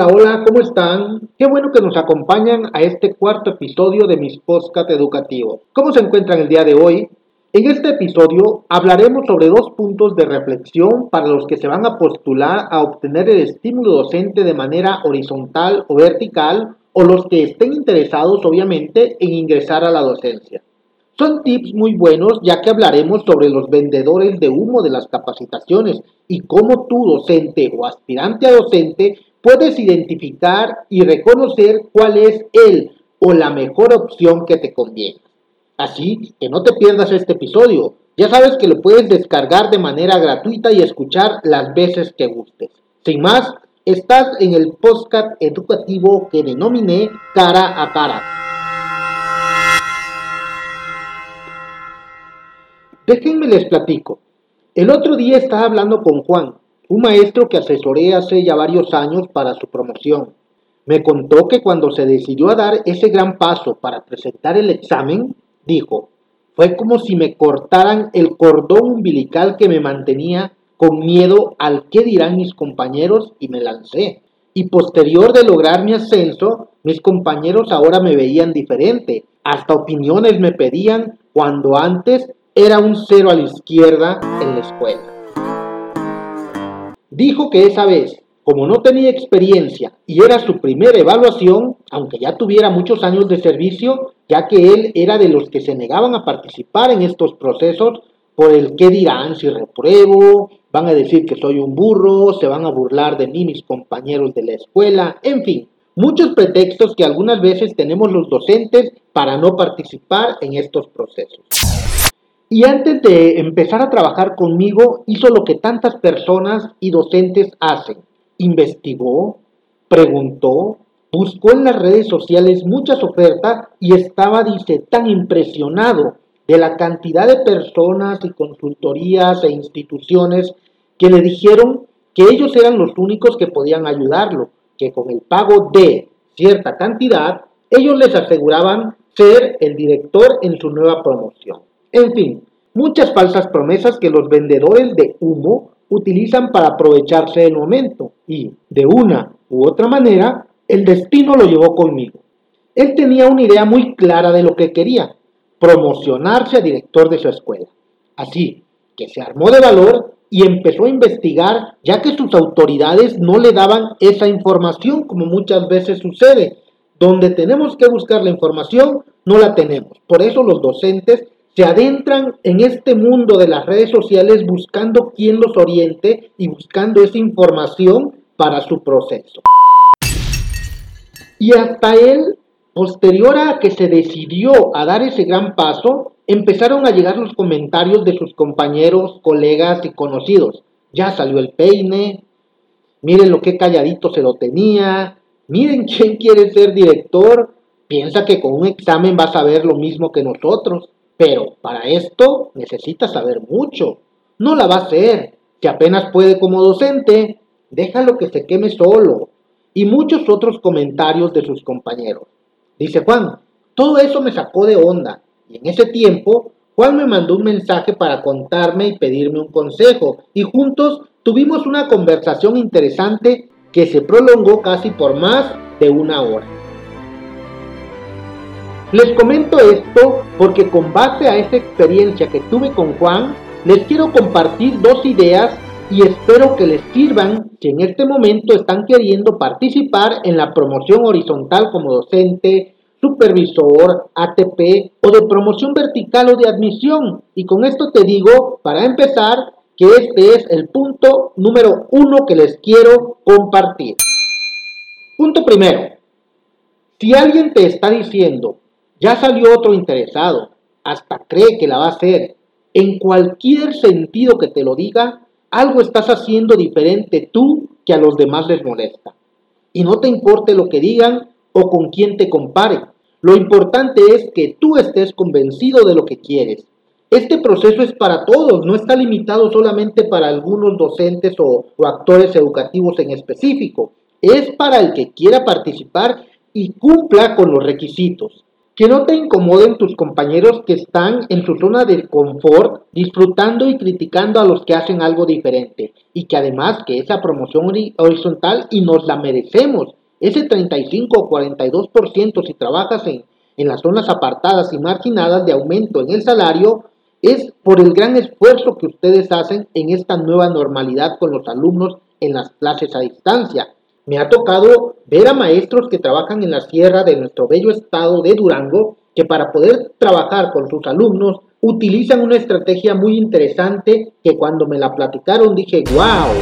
Hola, hola, ¿cómo están? Qué bueno que nos acompañan a este cuarto episodio de mis podcast educativos. ¿Cómo se encuentran el día de hoy? En este episodio hablaremos sobre dos puntos de reflexión para los que se van a postular a obtener el estímulo docente de manera horizontal o vertical o los que estén interesados obviamente en ingresar a la docencia. Son tips muy buenos ya que hablaremos sobre los vendedores de humo de las capacitaciones y cómo tú docente o aspirante a docente puedes identificar y reconocer cuál es el o la mejor opción que te conviene. Así que no te pierdas este episodio. Ya sabes que lo puedes descargar de manera gratuita y escuchar las veces que gustes. Sin más, estás en el podcast educativo que denominé Cara a Cara. Déjenme les platico. El otro día estaba hablando con Juan, un maestro que asesoré hace ya varios años para su promoción. Me contó que cuando se decidió a dar ese gran paso para presentar el examen, dijo, fue como si me cortaran el cordón umbilical que me mantenía con miedo al qué dirán mis compañeros y me lancé. Y posterior de lograr mi ascenso, mis compañeros ahora me veían diferente. Hasta opiniones me pedían cuando antes era un cero a la izquierda en la escuela. Dijo que esa vez, como no tenía experiencia y era su primera evaluación, aunque ya tuviera muchos años de servicio, ya que él era de los que se negaban a participar en estos procesos por el qué dirán si repruebo, van a decir que soy un burro, se van a burlar de mí mis compañeros de la escuela, en fin, muchos pretextos que algunas veces tenemos los docentes para no participar en estos procesos. Y antes de empezar a trabajar conmigo, hizo lo que tantas personas y docentes hacen. Investigó, preguntó, buscó en las redes sociales muchas ofertas y estaba, dice, tan impresionado de la cantidad de personas y consultorías e instituciones que le dijeron que ellos eran los únicos que podían ayudarlo, que con el pago de cierta cantidad, ellos les aseguraban ser el director en su nueva promoción. En fin, muchas falsas promesas que los vendedores de humo utilizan para aprovecharse del momento y, de una u otra manera, el destino lo llevó conmigo. Él tenía una idea muy clara de lo que quería, promocionarse a director de su escuela. Así que se armó de valor y empezó a investigar ya que sus autoridades no le daban esa información como muchas veces sucede. Donde tenemos que buscar la información, no la tenemos. Por eso los docentes se adentran en este mundo de las redes sociales buscando quién los oriente y buscando esa información para su proceso. Y hasta él, posterior a que se decidió a dar ese gran paso, empezaron a llegar los comentarios de sus compañeros, colegas y conocidos. Ya salió el peine, miren lo que calladito se lo tenía, miren quién quiere ser director, piensa que con un examen va a saber lo mismo que nosotros. Pero para esto necesita saber mucho. No la va a hacer. Si apenas puede como docente, déjalo que se queme solo. Y muchos otros comentarios de sus compañeros. Dice Juan, todo eso me sacó de onda. Y en ese tiempo, Juan me mandó un mensaje para contarme y pedirme un consejo. Y juntos tuvimos una conversación interesante que se prolongó casi por más de una hora. Les comento esto porque con base a esa experiencia que tuve con Juan, les quiero compartir dos ideas y espero que les sirvan si en este momento están queriendo participar en la promoción horizontal como docente, supervisor, ATP o de promoción vertical o de admisión. Y con esto te digo, para empezar, que este es el punto número uno que les quiero compartir. Punto primero. Si alguien te está diciendo ya salió otro interesado, hasta cree que la va a hacer. En cualquier sentido que te lo diga, algo estás haciendo diferente tú que a los demás les molesta. Y no te importe lo que digan o con quién te compare. Lo importante es que tú estés convencido de lo que quieres. Este proceso es para todos, no está limitado solamente para algunos docentes o, o actores educativos en específico. Es para el que quiera participar y cumpla con los requisitos Que no te incomoden tus compañeros que están en su zona de confort, disfrutando y criticando a los que hacen algo diferente. Y que además que esa promoción horizontal y nos la merecemos. Ese 35 o 42% si trabajas en, en las zonas apartadas y marginadas de aumento en el salario es por el gran esfuerzo que ustedes hacen en esta nueva normalidad con los alumnos en las clases a distancia. Me ha tocado ver a maestros que trabajan en la sierra de nuestro bello estado de Durango, que para poder trabajar con sus alumnos utilizan una estrategia muy interesante que cuando me la platicaron dije, wow,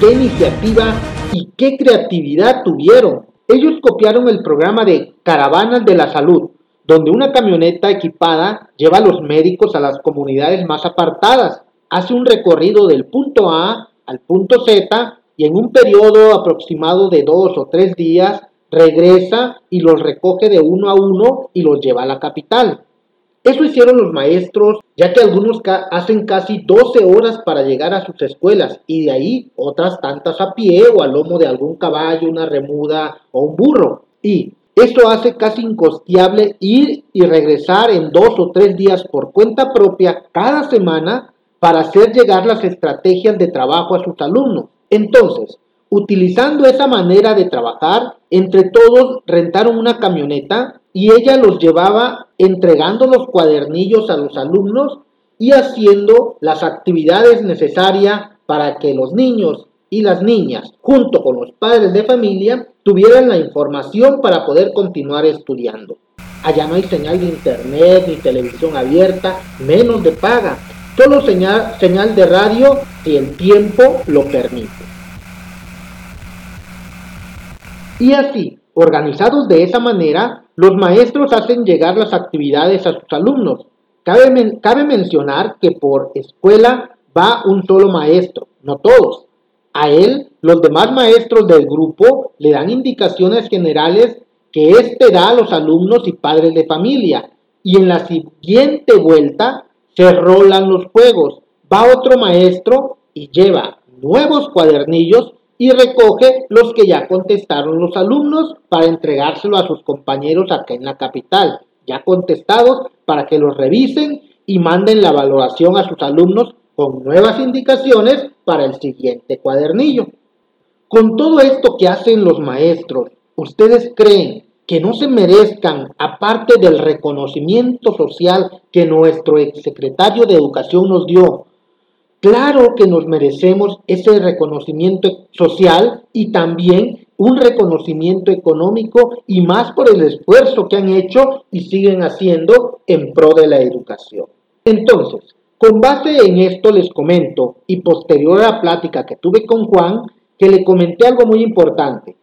qué iniciativa y qué creatividad tuvieron. Ellos copiaron el programa de Caravanas de la Salud, donde una camioneta equipada lleva a los médicos a las comunidades más apartadas, hace un recorrido del punto A al punto Z y en un periodo aproximado de dos o tres días regresa y los recoge de uno a uno y los lleva a la capital. Eso hicieron los maestros, ya que algunos hacen casi 12 horas para llegar a sus escuelas y de ahí otras tantas a pie o al lomo de algún caballo, una remuda o un burro. Y esto hace casi incosteable ir y regresar en dos o tres días por cuenta propia cada semana para hacer llegar las estrategias de trabajo a sus alumnos. Entonces, utilizando esa manera de trabajar, entre todos rentaron una camioneta y ella los llevaba entregando los cuadernillos a los alumnos y haciendo las actividades necesarias para que los niños y las niñas, junto con los padres de familia, tuvieran la información para poder continuar estudiando. Allá no hay señal de internet ni televisión abierta, menos de paga, solo señal, señal de radio si el tiempo lo permite. Y así, organizados de esa manera, los maestros hacen llegar las actividades a sus alumnos. Cabe, cabe mencionar que por escuela va un solo maestro, no todos. A él, los demás maestros del grupo le dan indicaciones generales que éste da a los alumnos y padres de familia. Y en la siguiente vuelta se rolan los juegos. Va otro maestro y lleva nuevos cuadernillos y recoge los que ya contestaron los alumnos para entregárselo a sus compañeros acá en la capital, ya contestados para que los revisen y manden la valoración a sus alumnos con nuevas indicaciones para el siguiente cuadernillo. Con todo esto que hacen los maestros, ¿ustedes creen que no se merezcan, aparte del reconocimiento social que nuestro exsecretario de Educación nos dio, Claro que nos merecemos ese reconocimiento social y también un reconocimiento económico y más por el esfuerzo que han hecho y siguen haciendo en pro de la educación. Entonces, con base en esto les comento y posterior a la plática que tuve con Juan, que le comenté algo muy importante.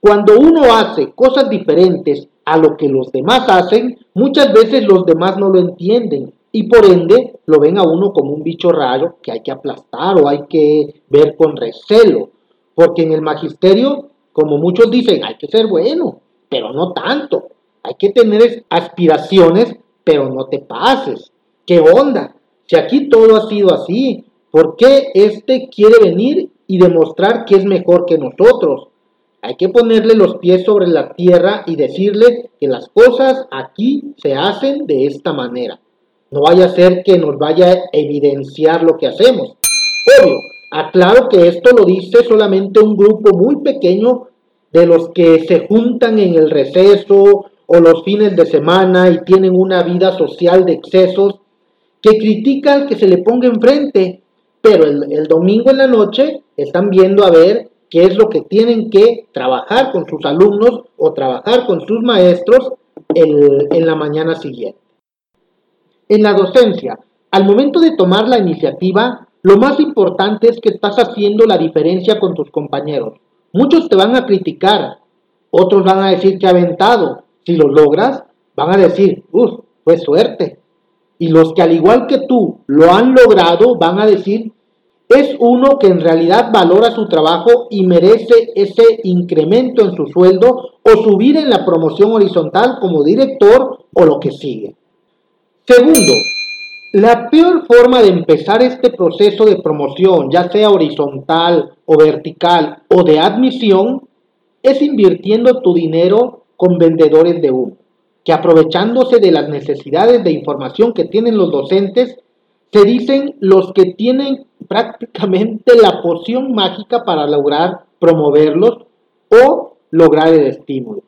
Cuando uno hace cosas diferentes a lo que los demás hacen, muchas veces los demás no lo entienden y por ende lo ven a uno como un bicho raro que hay que aplastar o hay que ver con recelo. Porque en el magisterio, como muchos dicen, hay que ser bueno, pero no tanto. Hay que tener aspiraciones, pero no te pases. ¿Qué onda? Si aquí todo ha sido así, ¿por qué este quiere venir y demostrar que es mejor que nosotros? Hay que ponerle los pies sobre la tierra y decirle que las cosas aquí se hacen de esta manera. No vaya a ser que nos vaya a evidenciar lo que hacemos. Obvio, aclaro que esto lo dice solamente un grupo muy pequeño de los que se juntan en el receso o los fines de semana y tienen una vida social de excesos, que critican que se le ponga enfrente, pero el, domingo en la noche están viendo a ver qué es lo que tienen que trabajar con sus alumnos o trabajar con sus maestros en la mañana siguiente. En la docencia, al momento de tomar la iniciativa, lo más importante es que estás haciendo la diferencia con tus compañeros. Muchos te van a criticar, otros van a decir que aventado. Si lo logras, van a decir, uff, fue suerte. Y los que al igual que tú lo han logrado, van a decir, es uno que en realidad valora su trabajo y merece ese incremento en su sueldo o subir en la promoción horizontal como director o lo que sigue. Segundo, la peor forma de empezar este proceso de promoción, ya sea horizontal o vertical o de admisión, es invirtiendo tu dinero con vendedores de humo. que aprovechándose de las necesidades de información que tienen los docentes, se dicen los que tienen prácticamente la poción mágica para lograr promoverlos o lograr el estímulo.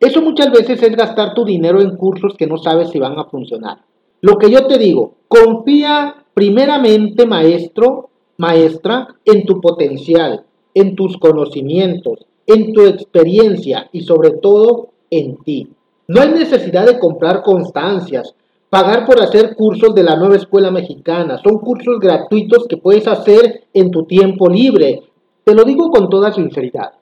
Eso muchas veces es gastar tu dinero en cursos que no sabes si van a funcionar. Lo que yo te digo, confía primeramente, maestro, maestra, en tu potencial, en tus conocimientos, en tu experiencia y sobre todo en ti. No hay necesidad de comprar constancias, pagar por hacer cursos de la nueva escuela mexicana. Son cursos gratuitos que puedes hacer en tu tiempo libre. Te lo digo con toda sinceridad.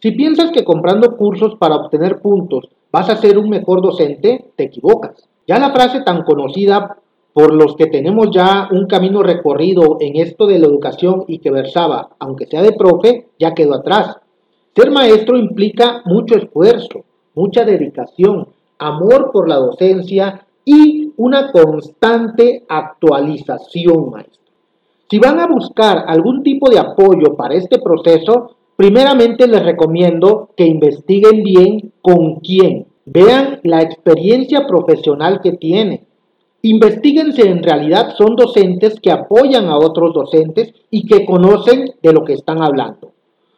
Si piensas que comprando cursos para obtener puntos vas a ser un mejor docente, te equivocas. Ya la frase tan conocida por los que tenemos ya un camino recorrido en esto de la educación y que versaba, aunque sea de profe, ya quedó atrás. Ser maestro implica mucho esfuerzo, mucha dedicación, amor por la docencia y una constante actualización, maestro. Si van a buscar algún tipo de apoyo para este proceso, primeramente les recomiendo que investiguen bien con quién. Vean la experiencia profesional que tiene. Investíguense en realidad son docentes que apoyan a otros docentes y que conocen de lo que están hablando.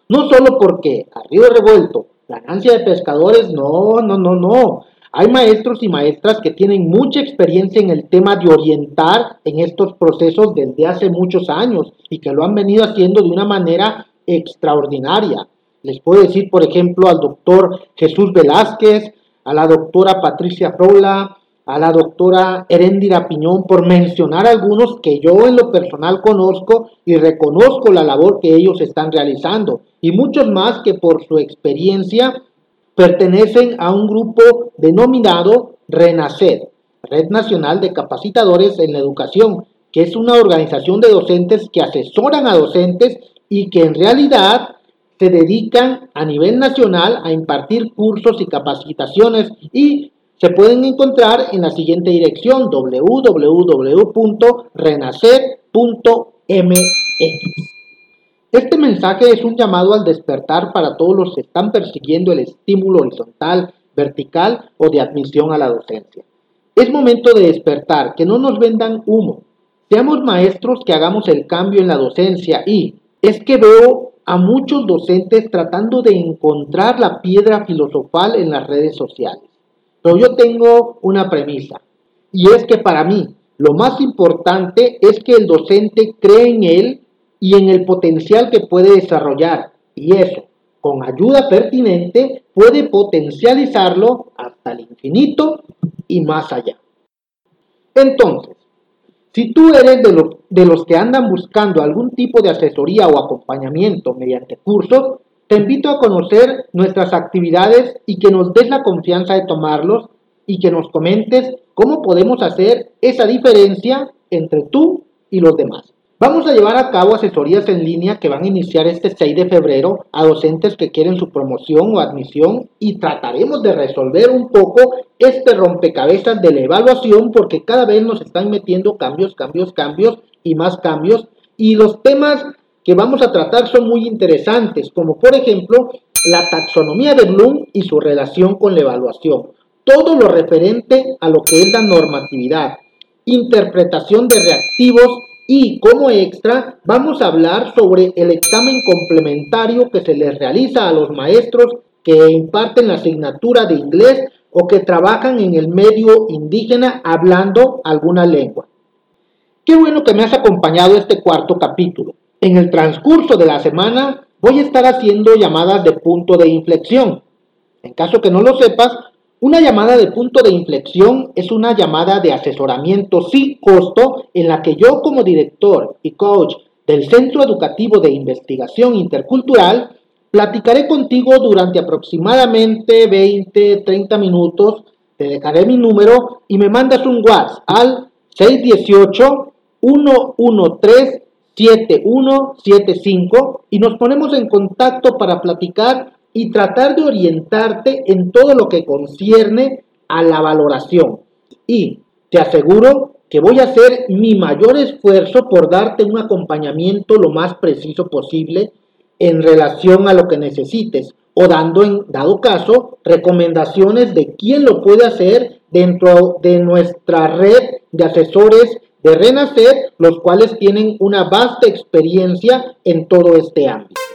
No solo porque a revuelto, ganancia de pescadores, no, no, no, no. Hay maestros y maestras que tienen mucha experiencia en el tema de orientar en estos procesos desde hace muchos años y que lo han venido haciendo de una manera extraordinaria. Les puedo decir, por ejemplo, al doctor Jesús Velázquez, a la doctora Patricia Frola, a la doctora Heréndira Piñón, por mencionar algunos que yo en lo personal conozco y reconozco la labor que ellos están realizando, y muchos más que por su experiencia pertenecen a un grupo denominado RENACED, Red Nacional de Capacitadores en la Educación, que es una organización de docentes que asesoran a docentes y que en realidad se dedican a nivel nacional a impartir cursos y capacitaciones y se pueden encontrar en la siguiente dirección www.renacer.mx. Este mensaje es un llamado al despertar para todos los que están persiguiendo el estímulo horizontal, vertical o de admisión a la docencia. Es momento de despertar, que no nos vendan humo. Seamos maestros que hagamos el cambio en la docencia y es que veo a muchos docentes tratando de encontrar la piedra filosofal en las redes sociales. Pero yo tengo una premisa y es que para mí lo más importante es que el docente cree en él y en el potencial que puede desarrollar y eso, con ayuda pertinente, puede potencializarlo hasta el infinito y más allá. Entonces, si tú eres de los, de los que andan buscando algún tipo de asesoría o acompañamiento mediante cursos, te invito a conocer nuestras actividades y que nos des la confianza de tomarlos y que nos comentes cómo podemos hacer esa diferencia entre tú y los demás. Vamos a llevar a cabo asesorías en línea que van a iniciar este 6 de febrero a docentes que quieren su promoción o admisión y trataremos de resolver un poco este rompecabezas de la evaluación porque cada vez nos están metiendo cambios, cambios, cambios y más cambios y los temas que vamos a tratar son muy interesantes como por ejemplo la taxonomía de Bloom y su relación con la evaluación. Todo lo referente a lo que es la normatividad, interpretación de reactivos y como extra vamos a hablar sobre el examen complementario que se les realiza a los maestros que imparten la asignatura de inglés o que trabajan en el medio indígena hablando alguna lengua. Qué bueno que me has acompañado este cuarto capítulo. En el transcurso de la semana voy a estar haciendo llamadas de punto de inflexión. En caso que no lo sepas, una llamada de punto de inflexión es una llamada de asesoramiento sin costo en la que yo como director y coach del Centro Educativo de Investigación Intercultural platicaré contigo durante aproximadamente 20, 30 minutos. Te dejaré mi número y me mandas un WhatsApp al 618 113 7175 y nos ponemos en contacto para platicar y tratar de orientarte en todo lo que concierne a la valoración. Y te aseguro que voy a hacer mi mayor esfuerzo por darte un acompañamiento lo más preciso posible en relación a lo que necesites, o dando en dado caso recomendaciones de quién lo puede hacer dentro de nuestra red de asesores de Renacer, los cuales tienen una vasta experiencia en todo este ámbito.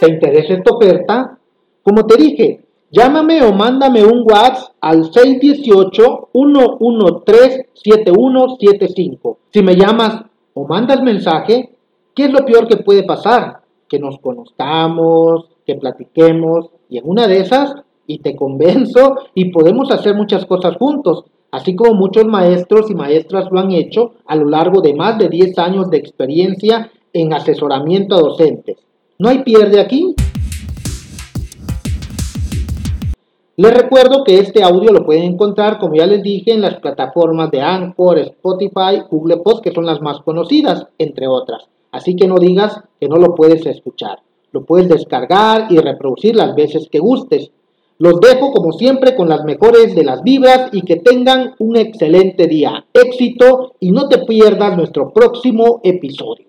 ¿Te interesa esta oferta? Como te dije, llámame o mándame un WhatsApp al 618-113-7175. Si me llamas o mandas mensaje, ¿qué es lo peor que puede pasar? Que nos conozcamos, que platiquemos y en una de esas, y te convenzo, y podemos hacer muchas cosas juntos así como muchos maestros y maestras lo han hecho a lo largo de más de 10 años de experiencia en asesoramiento a docentes. ¿No hay pierde aquí? Les recuerdo que este audio lo pueden encontrar, como ya les dije, en las plataformas de Anchor, Spotify, Google Post, que son las más conocidas, entre otras. Así que no digas que no lo puedes escuchar. Lo puedes descargar y reproducir las veces que gustes. Los dejo como siempre con las mejores de las vibras y que tengan un excelente día. Éxito y no te pierdas nuestro próximo episodio.